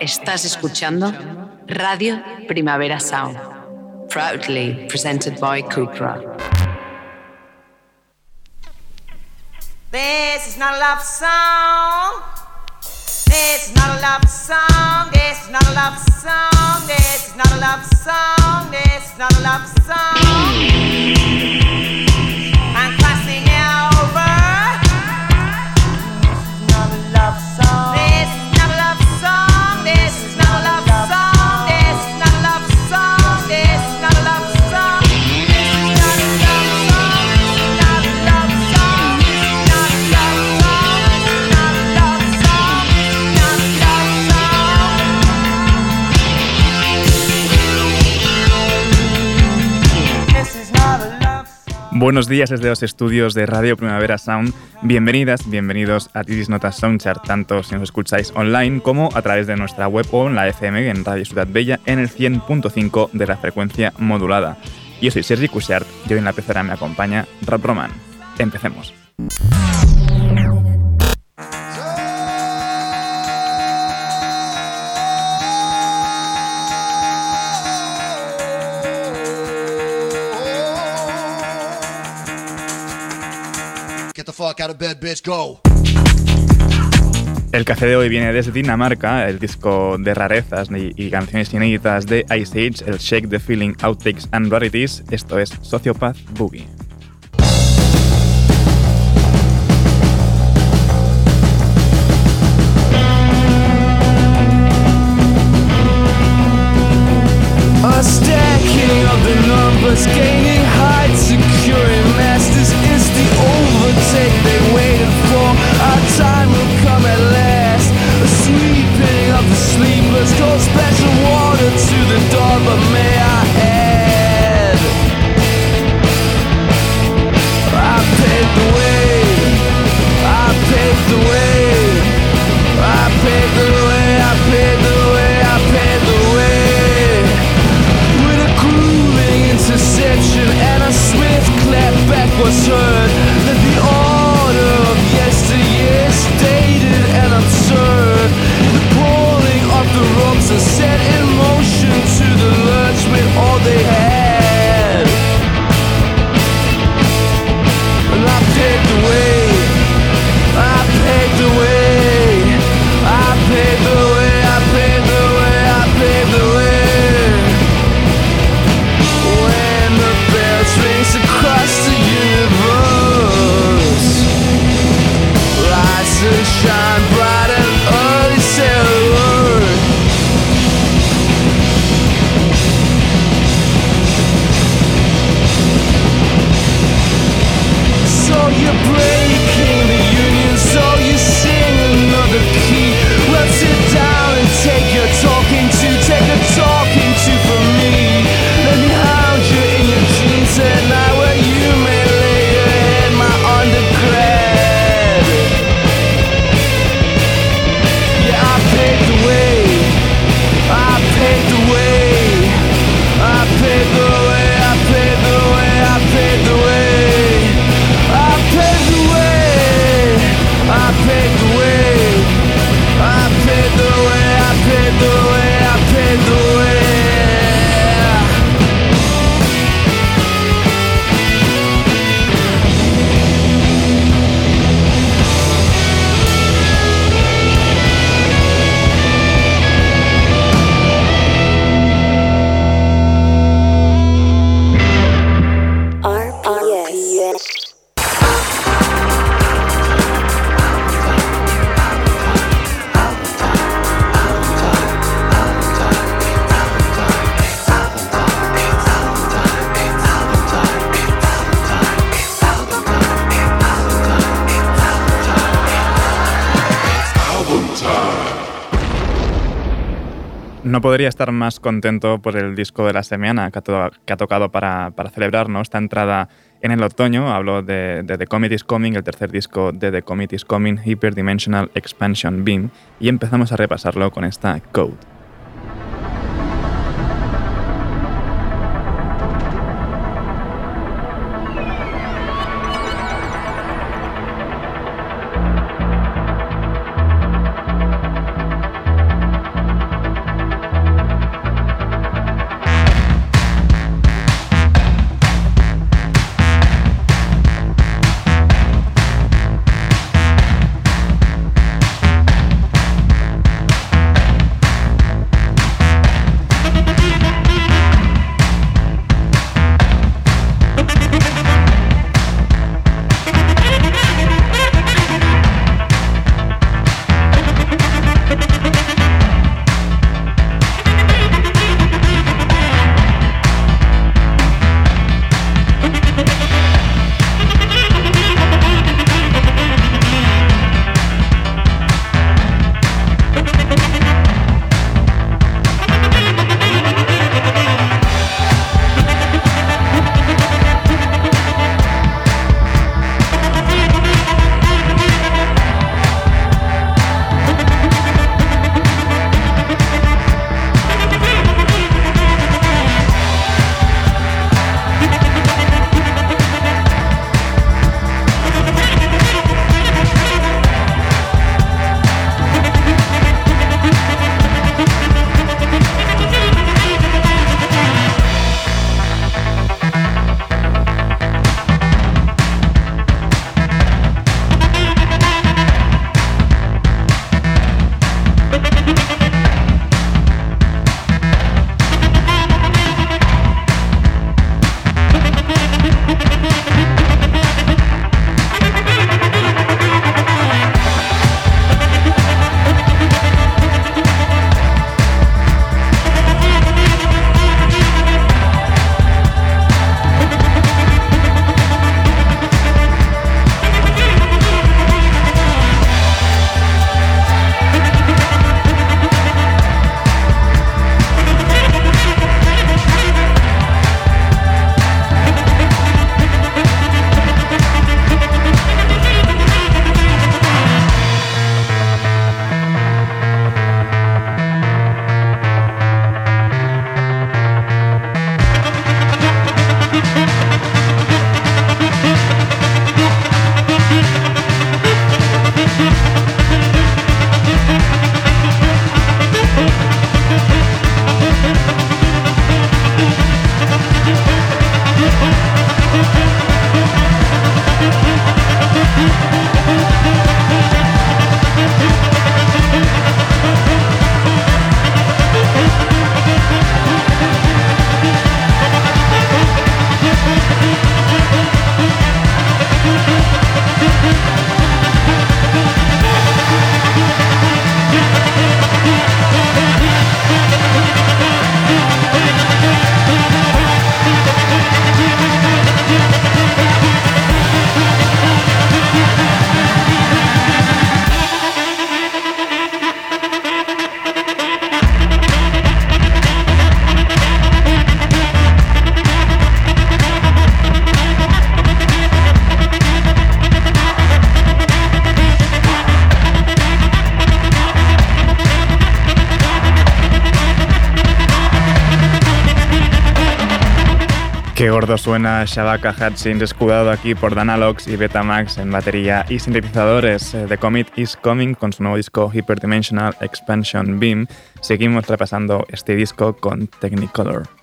Estás escuchando Radio Primavera Sound, proudly presented by Kukra. This is not a love song. This is not a love song. This is not a love song. This is not a love song. This is not a love song. Buenos días desde los estudios de Radio Primavera Sound. Bienvenidas, bienvenidos a Titis Notas Soundchart, tanto si nos escucháis online como a través de nuestra web o en la FM en Radio Ciudad Bella en el 100.5 de la frecuencia modulada. Yo soy Sergi Cushart y hoy en la pecera me acompaña Rap Roman. Empecemos. El café de hoy viene desde Dinamarca, el disco de rarezas y, canciones inéditas de Ice Age, el Shake the Feeling Outtakes and Rarities. Esto es Sociopath Boogie. Podría estar más contento por el disco de la semana que ha, tocado para, para celebrarnos esta entrada en el otoño. Hablo de, de, The Comet is Coming, el tercer disco de The Comet is Coming, Hyperdimensional Expansion Beam, y empezamos a repasarlo con esta Code. Gordo suena Shabaka Hutchins, escudado aquí por Danalox y Betamax en batería y sintetizadores. The eh, Comet is Coming con su nuevo disco Hyperdimensional Expansion Beam. Seguimos repasando este disco con Technicolor.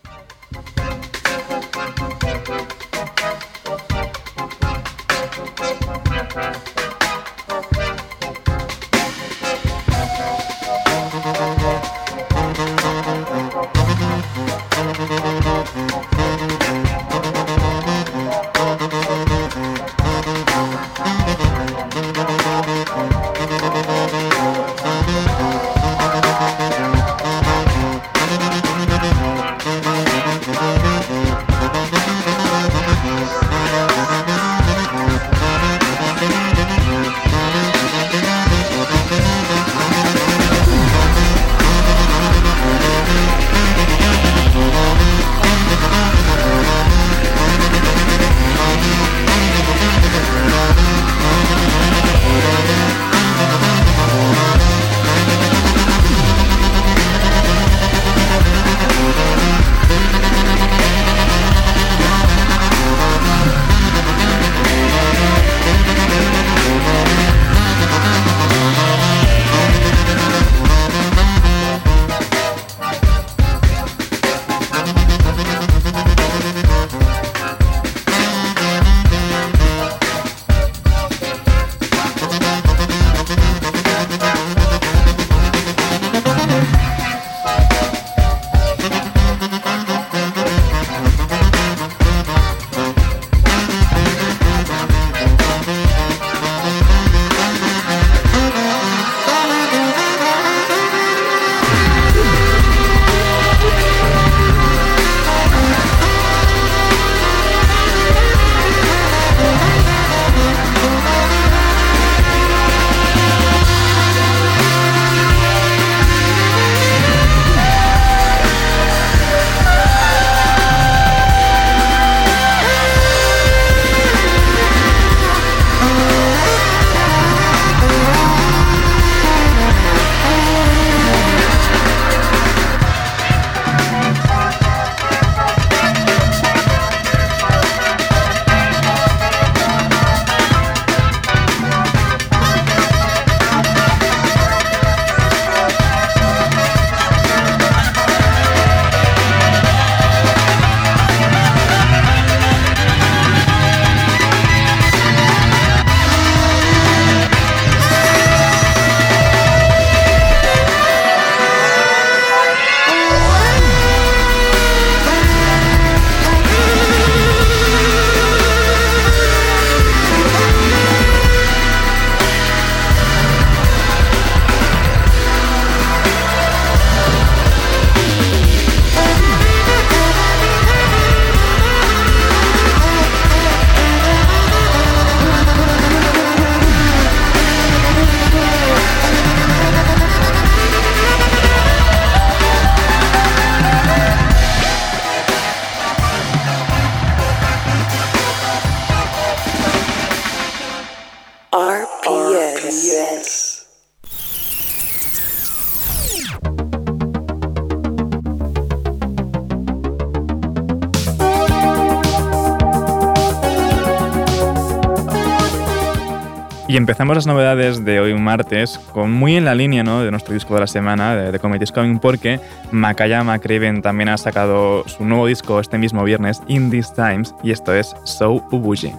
Y empezamos las novedades de hoy martes con muy en la línea ¿no? de nuestro disco de la semana, de The Comedy is Coming, porque Makayama Craven también ha sacado su nuevo disco este mismo viernes, In These Times, y esto es So Ubuji.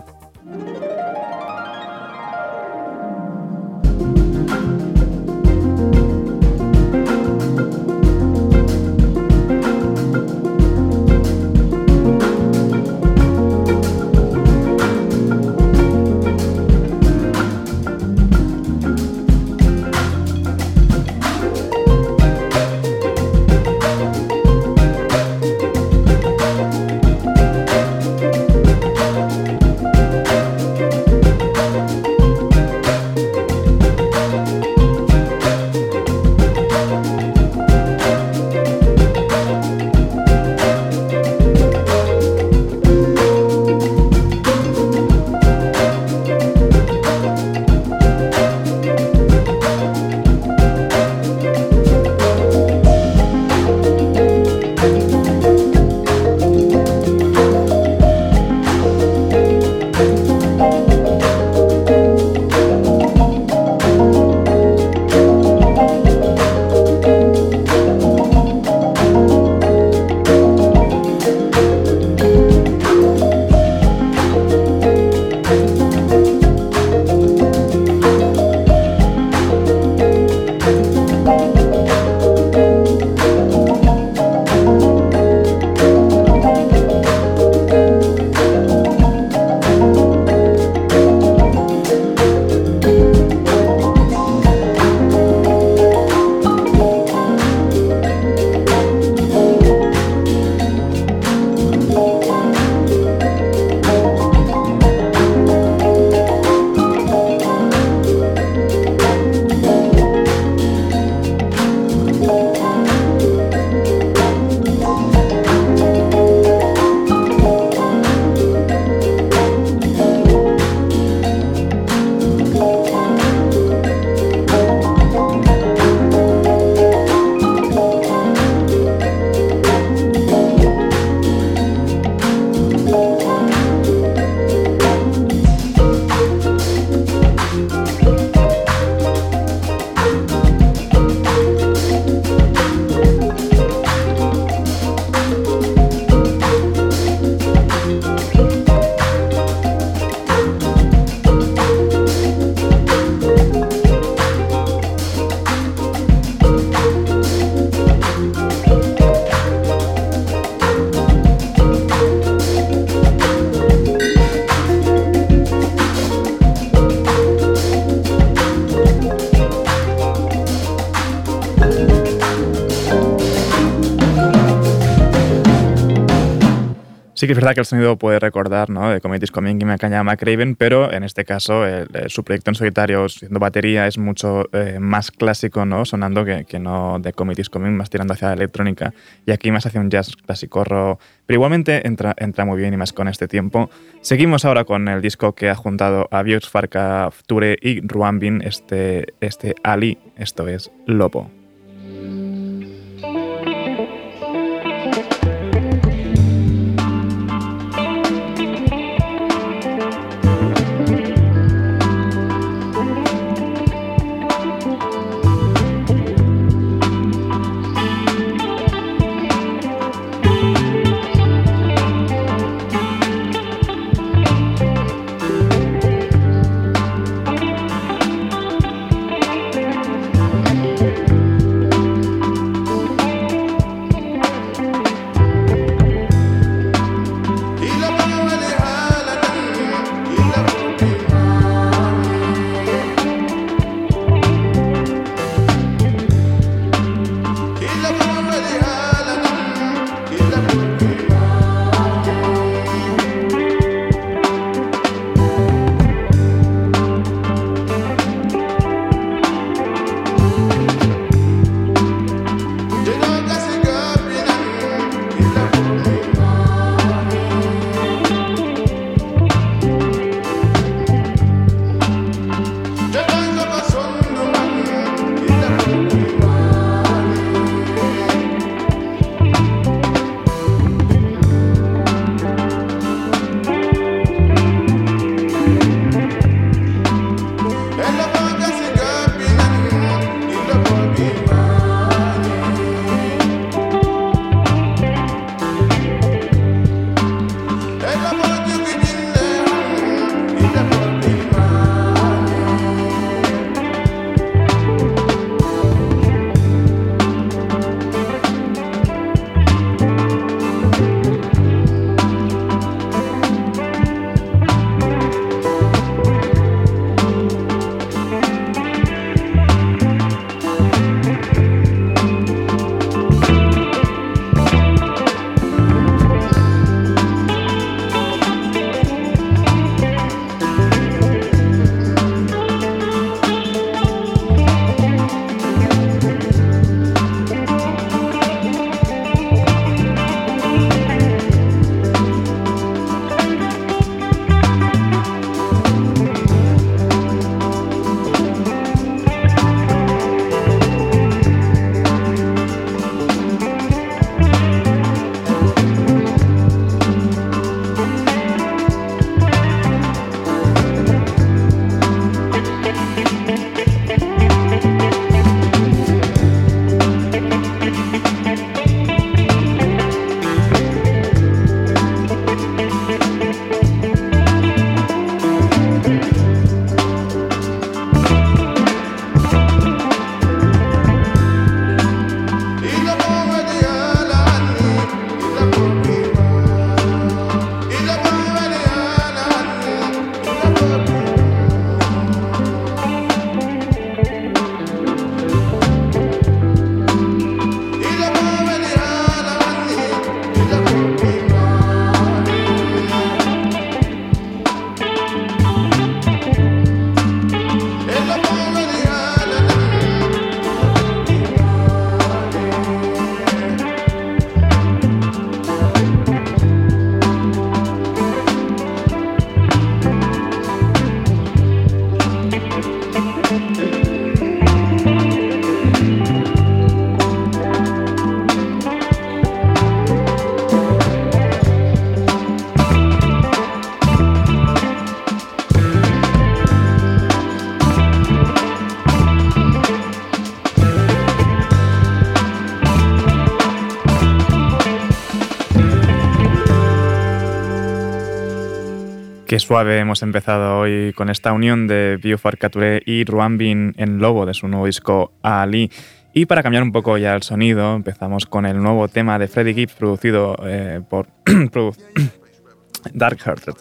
Que es verdad que el sonido puede recordar ¿no? de Committees Coming y me caña McRaven, pero en este caso su proyecto en solitario, siendo batería, es mucho eh, más clásico, ¿no? sonando que, que, no de Committees Coming, más tirando hacia la electrónica. Y aquí más hacia un jazz clásico, pero igualmente entra, entra muy bien y más con este tiempo. Seguimos ahora con el disco que ha juntado a Bios Farka Ture y Ruambin, este, este Ali, esto es Lobo. Suave hemos empezado hoy con esta unión de Biofarcature y Ruambin en Lobo de su nuevo disco Ali. Y para cambiar un poco ya el sonido, empezamos con el nuevo tema de Freddie Gibbs producido eh, por Dark Hearted.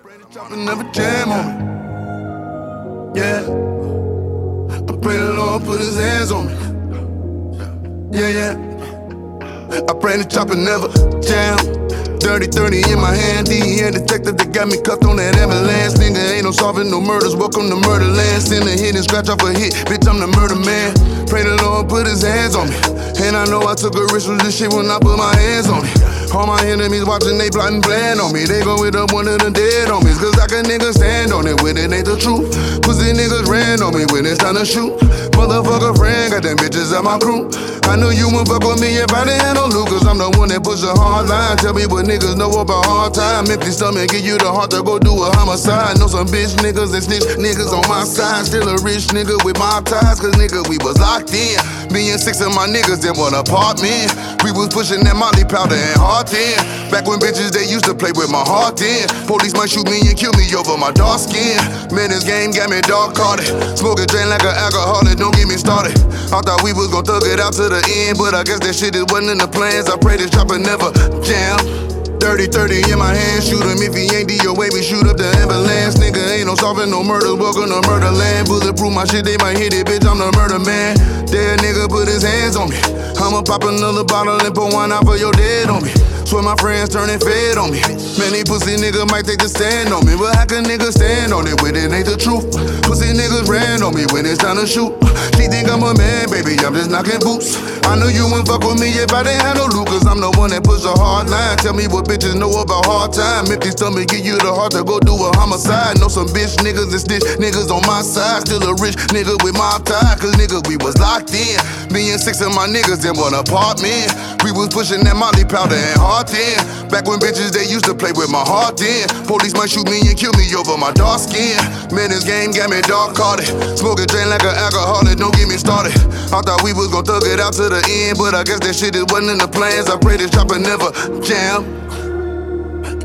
Dirty 30 in my hand, DEA detective that got me cuffed on that ambulance. Nigga ain't no solving no murders, welcome to murderland. Send a hit and scratch off a hit, bitch, I'm the murder man. Pray the Lord put his hands on me. And I know I took a risk with this shit when I put my hands on it. All my enemies watching, they plotting plan on me. They go with up one of the dead homies. Cause I can nigga stand on it when it ain't the truth. Pussy niggas ran on me when it's time to shoot. Motherfucker friend, got them bitches at my crew. I knew you would fuck with me if I didn't have no loot. I'm the one that push a hard line. Tell me what niggas know about hard time. Empty stomach, give you the heart to go do a homicide. Know some bitch niggas and snitch niggas on my side. Still a rich nigga with my ties. Cause nigga, we was locked in. Me and six of my niggas in one apartment. We was pushing that molly powder and hard 10. Back when bitches they used to play with my heart in. Police might shoot me and kill me over my dark skin. Man, this game got me dark carded. Smoking drain like an alcoholic, don't get me started. I thought we was gon' thug it out to the end, but I guess that shit is wasn't in the plans. I pray this chopper never jam. Dirty 30 in my hand, shoot him if he ain't DOA, we shoot up the ambulance. Nigga ain't no solving no murders, welcome to murder land. Bulletproof my shit, they might hit it, bitch, I'm the murder man. Dead nigga put his hands on me. I'ma pop another bottle and pour one out for your dead on me. Swear my friends turning fed on me. Many pussy nigga might take the stand on me, but how can niggas stand on it when it ain't the truth? Pussy niggas ran on me when it's time to shoot. She think I'm a man, baby, I'm just knocking boots. I knew you wouldn't fuck with me if I didn't have no loot, cause I'm the one that push a hard line. Tell me what bitches know about hard time. If Empty stomach, give you the heart to go do a homicide. Know some bitch niggas and stitch niggas on my side. Still a rich nigga with my tie, cause nigga, we was locked in. Me and six of my niggas in one apartment. We was pushing that molly powder and hard 10. Back when bitches they used to play with my heart in. Police might shoot me and kill me over my dark skin. Man, this game got me dark carded. Smoking drain like an alcoholic, don't get me started. I thought we was gonna thug it out to the end, but I guess that shit it wasn't in the plans. I pray this chopper never jam.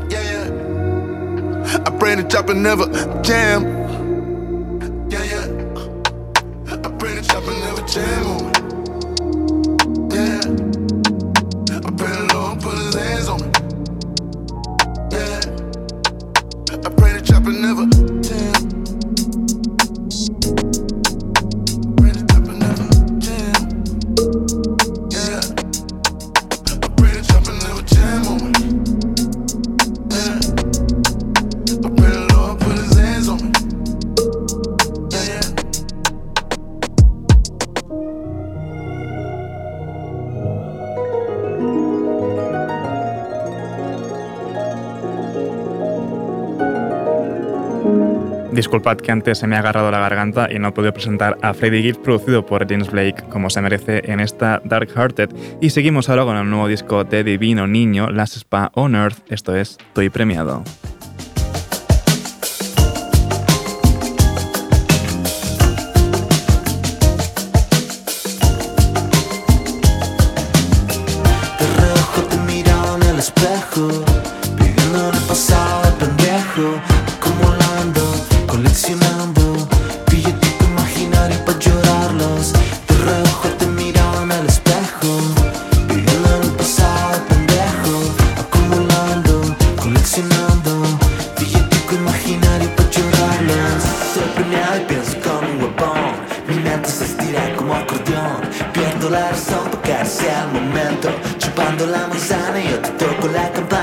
Yeah, yeah. I pray the chopper never jam. Yeah, yeah. I pray the chopper never jam on me. Antes se me ha agarrado la garganta y no he podido presentar a Freddy Gibbs producido por James Blake como se merece en esta Dark Hearted. Y seguimos ahora con el nuevo disco de Divino Niño, Last Spa on Earth, esto es Estoy Premiado. Pierdo la razón para caer sea el momento, chupando la manzana y yo te toco la campana.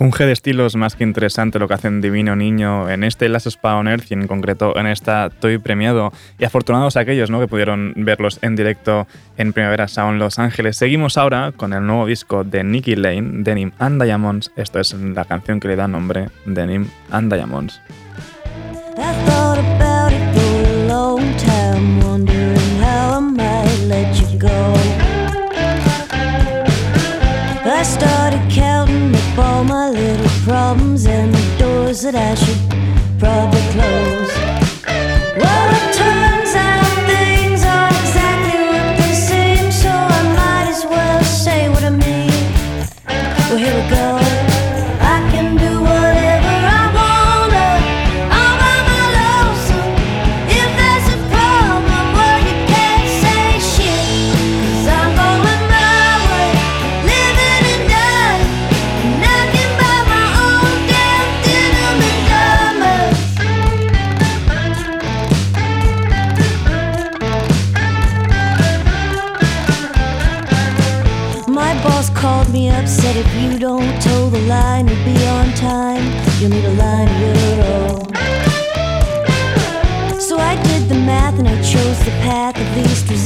mejunje de estilos más que interesante lo que hacen Divino Niño en este Las Spawners y en concreto en esta Toy Premiado. Y afortunados aquellos ¿no? que pudieron verlos en directo en Primavera Sound Los Ángeles. Seguimos ahora con el nuevo disco de Nicky Lane, Denim and Diamonds. Esto es la canción que le da nombre, Denim and Diamonds. all my little problems and the doors that I should probably close.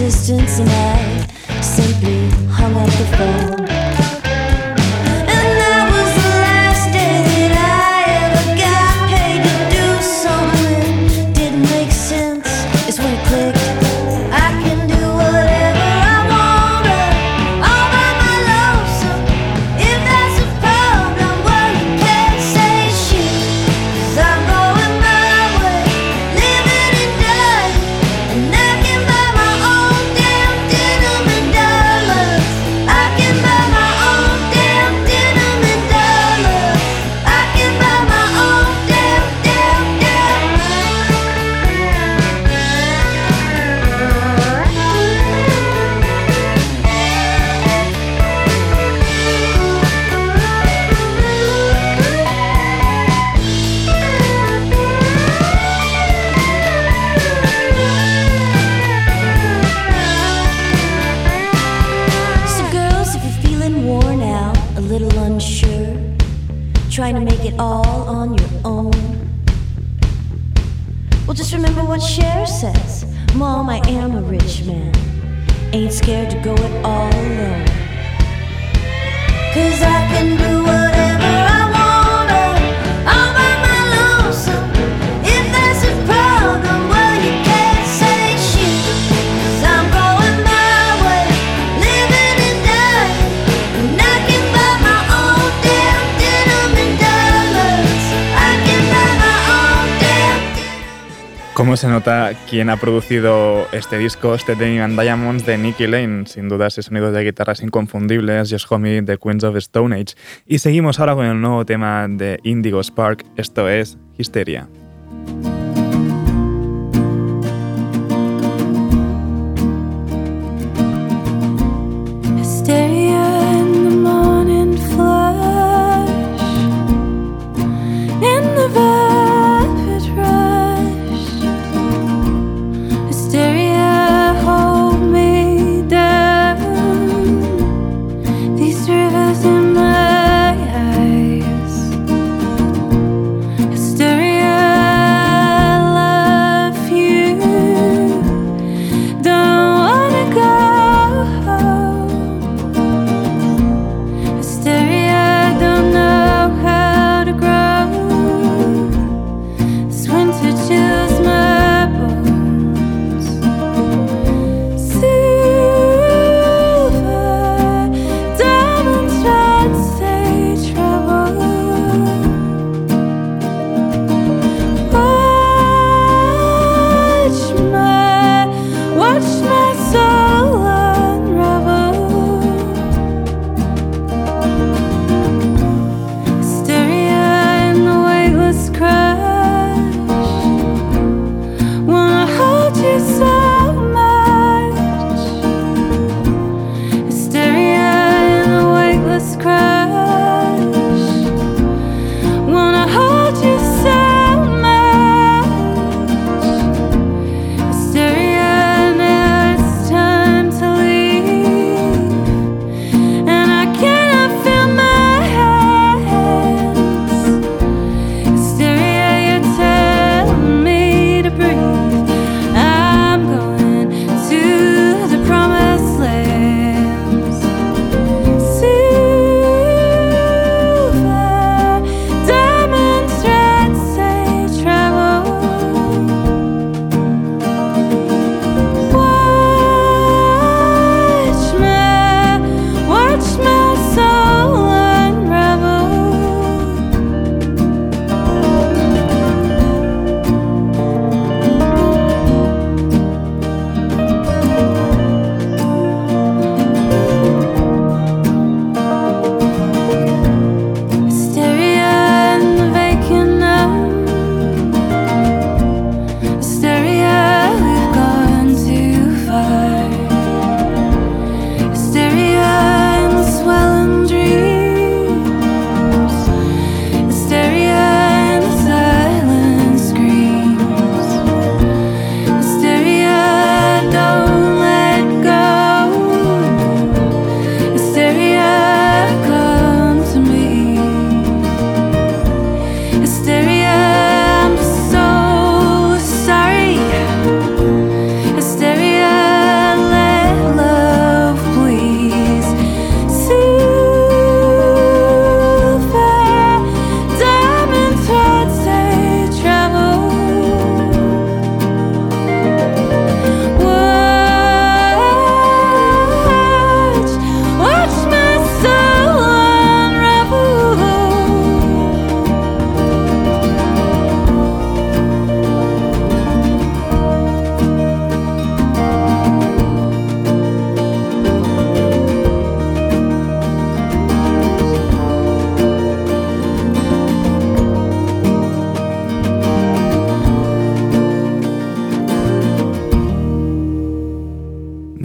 distance and I simply hung up the phone. quien ha producido este disco, Stepping and Diamonds, de Nicky Lane. Sin duda, ese sonido de guitarras inconfundibles, Just Homie, de Queens of Stone Age. Y seguimos ahora con el nuevo tema de Indigo Spark, esto es Histeria.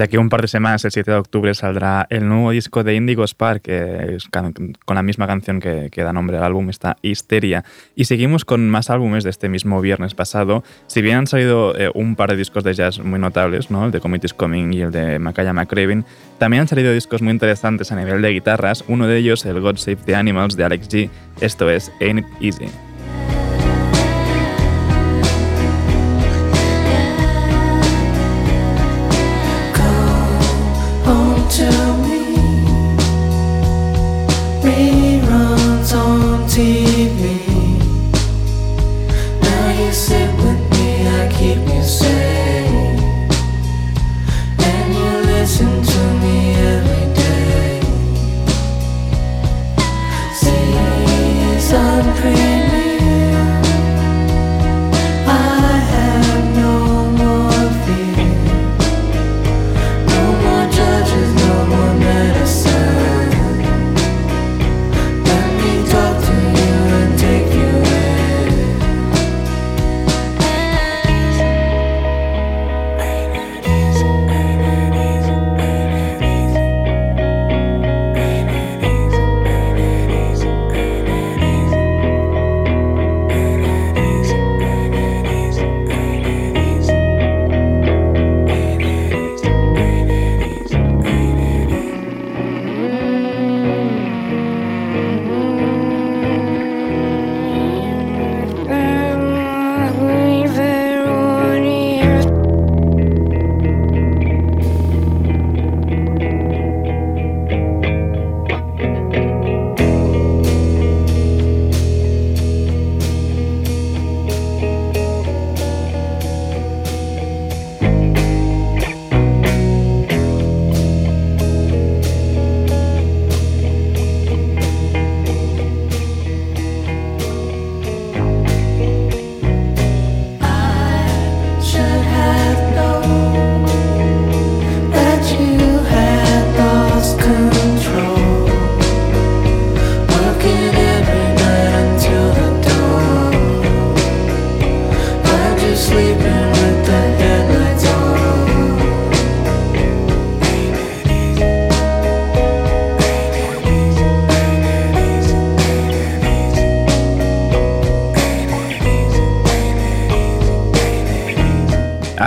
aquí un par de semanas, el 7 de octubre, saldrá el nuevo disco de Indigo Spark, que es con la misma canción que, da nombre al álbum, está Histeria. Y seguimos con más álbumes de este mismo viernes pasado. Si bien han salido eh, un par de discos de jazz muy notables, ¿no? el de Committee's Coming y el de Makaya McRaven, también han salido discos muy interesantes a nivel de guitarras, uno de ellos el God Save the Animals de Alex G. Esto es Ain't Easy.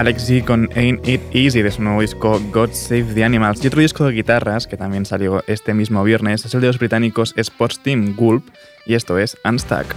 Alex G con Ain't It Easy de su nuevo disco God Save the Animals. Y otro disco de guitarras que también salió este mismo viernes es el de los británicos Sports Team Gulp y esto es Unstuck.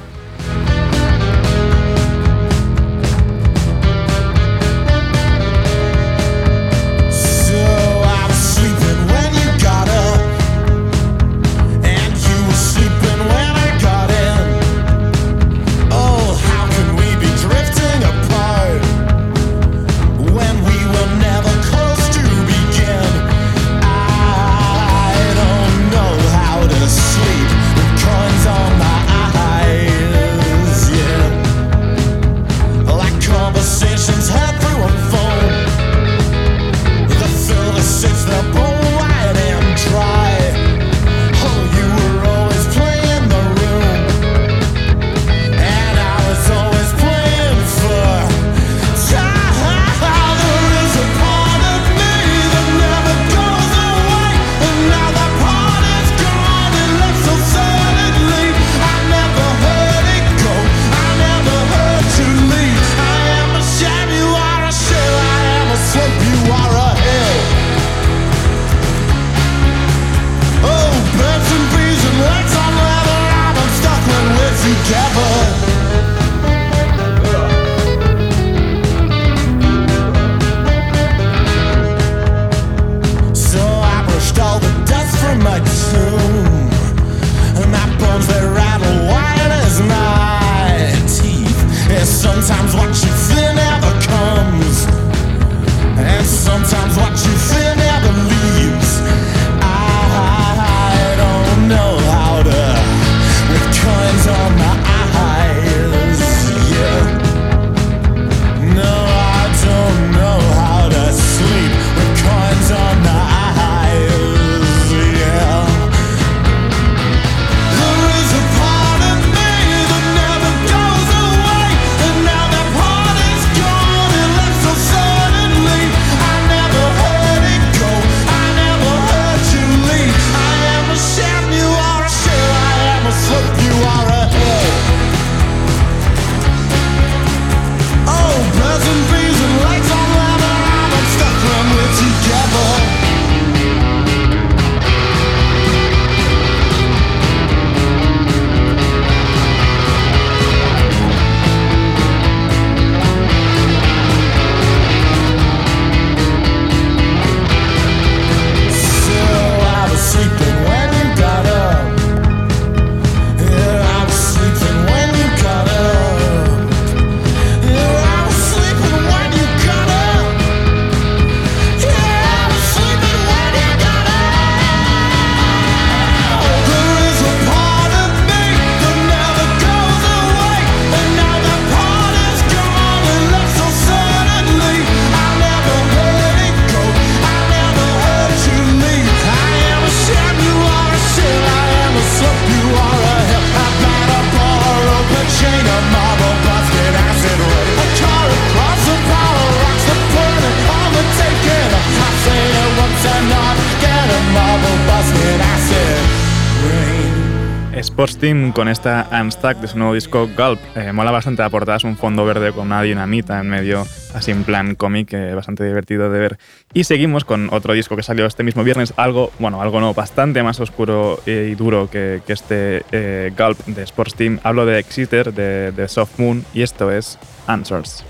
Sports Team con esta Unstuck de su nuevo disco Gulp. Eh, mola bastante la portada, es un fondo verde con una dinamita en medio, así en plan cómic, eh, bastante divertido de ver. Y seguimos con otro disco que salió este mismo viernes, algo, bueno, algo no, bastante más oscuro y duro que, que este eh, Gulp de Sports Team. Hablo de Exeter, de Soft Moon, y esto es Answers.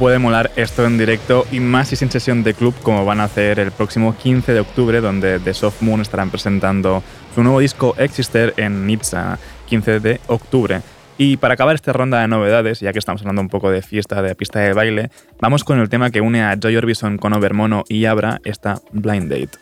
Puede molar esto en directo y más si sin sesión de club como van a hacer el próximo 15 de octubre donde The Soft Moon estarán presentando su nuevo disco Exister en Nizza, 15 de octubre. Y para acabar esta ronda de novedades, ya que estamos hablando un poco de fiesta, de pista de baile, vamos con el tema que une a Joy Orbison con Overmono y Abra, esta Blind Date.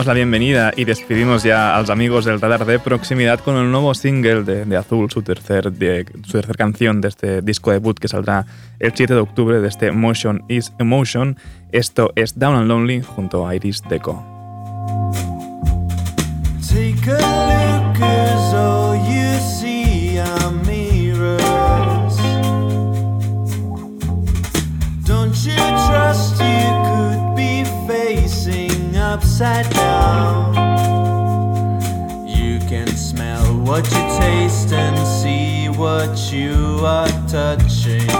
Damos la bienvenida y despedimos ya a los amigos del radar de proximidad con el nuevo single de, Azul, su tercer, su tercer canción de este disco debut que saldrá el 7 de octubre de este Motion is Emotion. Esto es Down and Lonely junto a Iris Deco. Take what you taste and see what you are touching.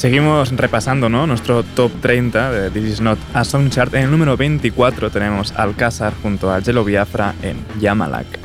Seguimos repasando ¿no? nuestro top 30 de This Is Not a Song Chart. En el número 24 tenemos Alcázar junto a Jello Biafra en Yamalak.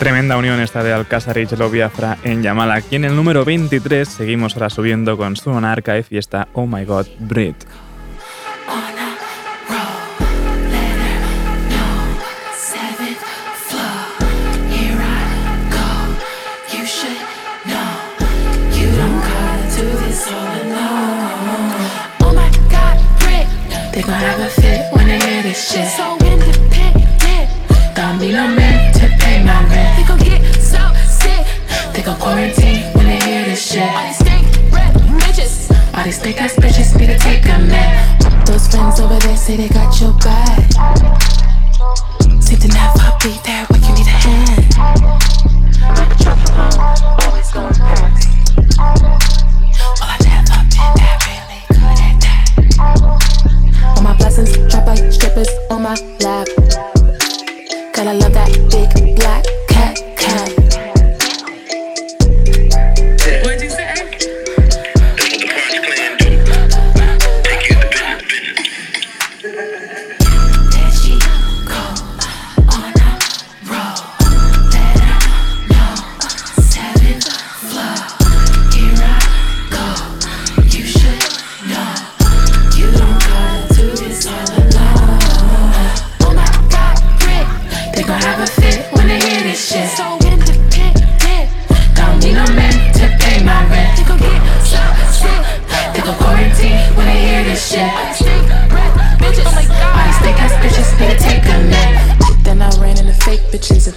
Tremenda unión esta de Alcázar y Chelo Biafra en Yamala. Aquí en el número 23 seguimos ahora subiendo con su Archive y esta Oh My God, Brit. Oh my god, Brit. They gon' have a fit when they hear this shit. Gon' quarantine when they hear this shit. All these stink red bitches. All these stink ass bitches need to take a nap. Those friends over there say they got your back. Seem to never be there when you need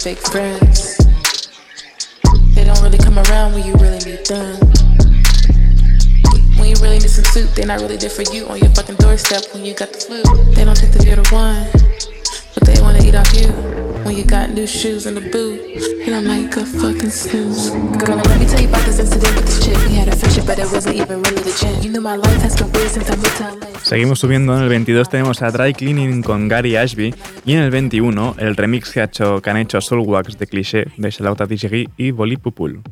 fake friends. They don't really come around when you really need them. When you really need some soup, they're not really there for you on your fucking doorstep when you got the flu. They don't think that you're the one, but they wanna eat off you. When you got new shoes in the boot, you don't make a fucking snooze. Girl, let me tell you about this incident with this chick. We had a friendship, but it wasn't even really legit. You knew my life has been weird since I moved to LA. Seguimos subiendo, en el 22 tenemos a Dry Cleaning con Gary Ashby y en el 21 el remix que, ha hecho, que han hecho Soulwax de Cliché de Shalauta Tishigi y Boli Pupul.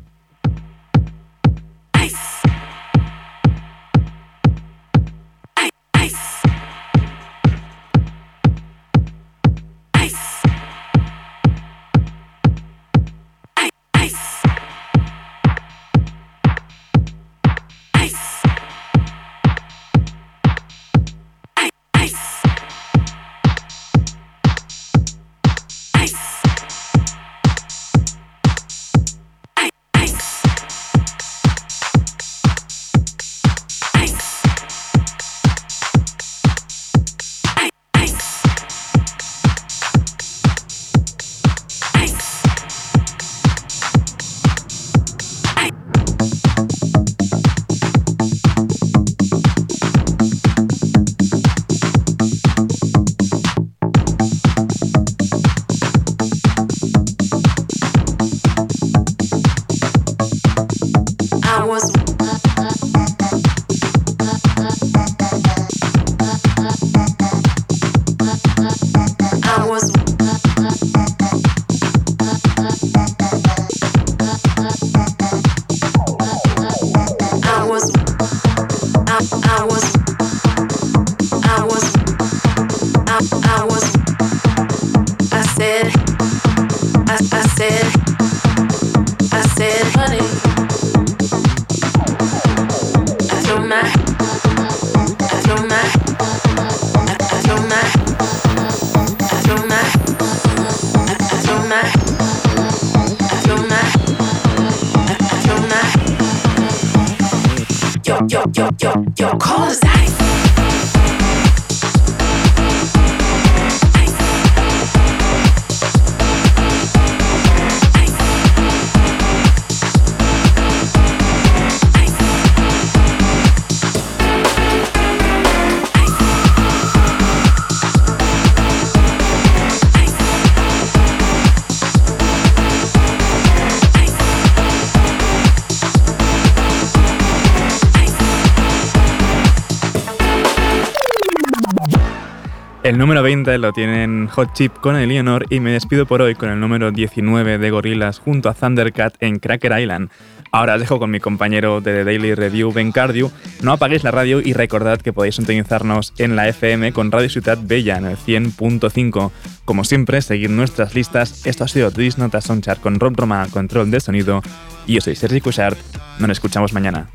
El número 20 lo tienen Hot Chip con Eleanor y me despido por hoy con el número 19 de Gorillaz junto a Thundercat en Cracker Island. Ahora os dejo con mi compañero de The Daily Review, Ben Cardew. No apaguéis la radio y recordad que podéis sintonizarnos en la FM con Radio Ciudad Bella en el 100.5. Como siempre, seguid nuestras listas. Esto ha sido This Nota Soundchart con Rob Roma, control de sonido. Y yo soy Sergi Cushart. Nos escuchamos mañana.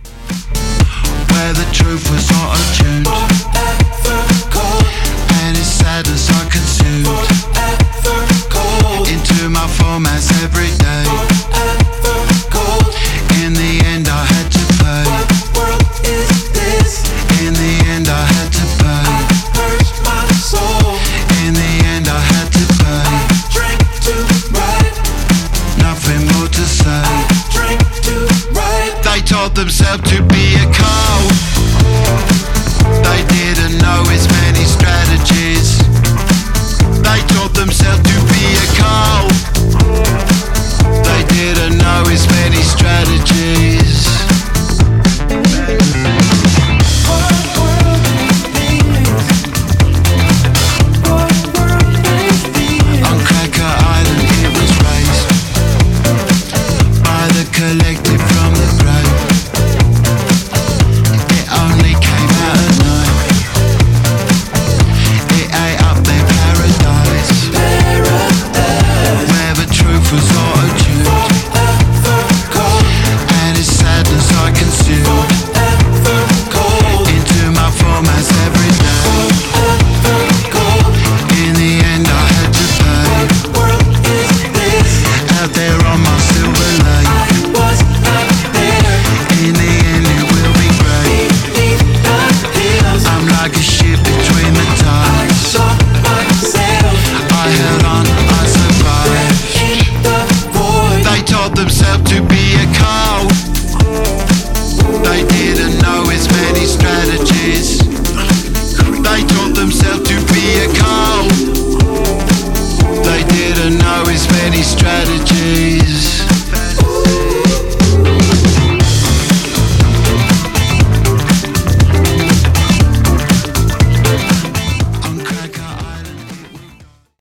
up to